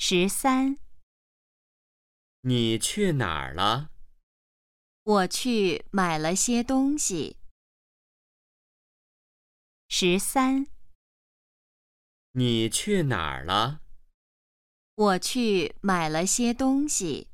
十三。你去哪儿了？我去买了些东西。十三。你去哪儿了？我去买了些东西。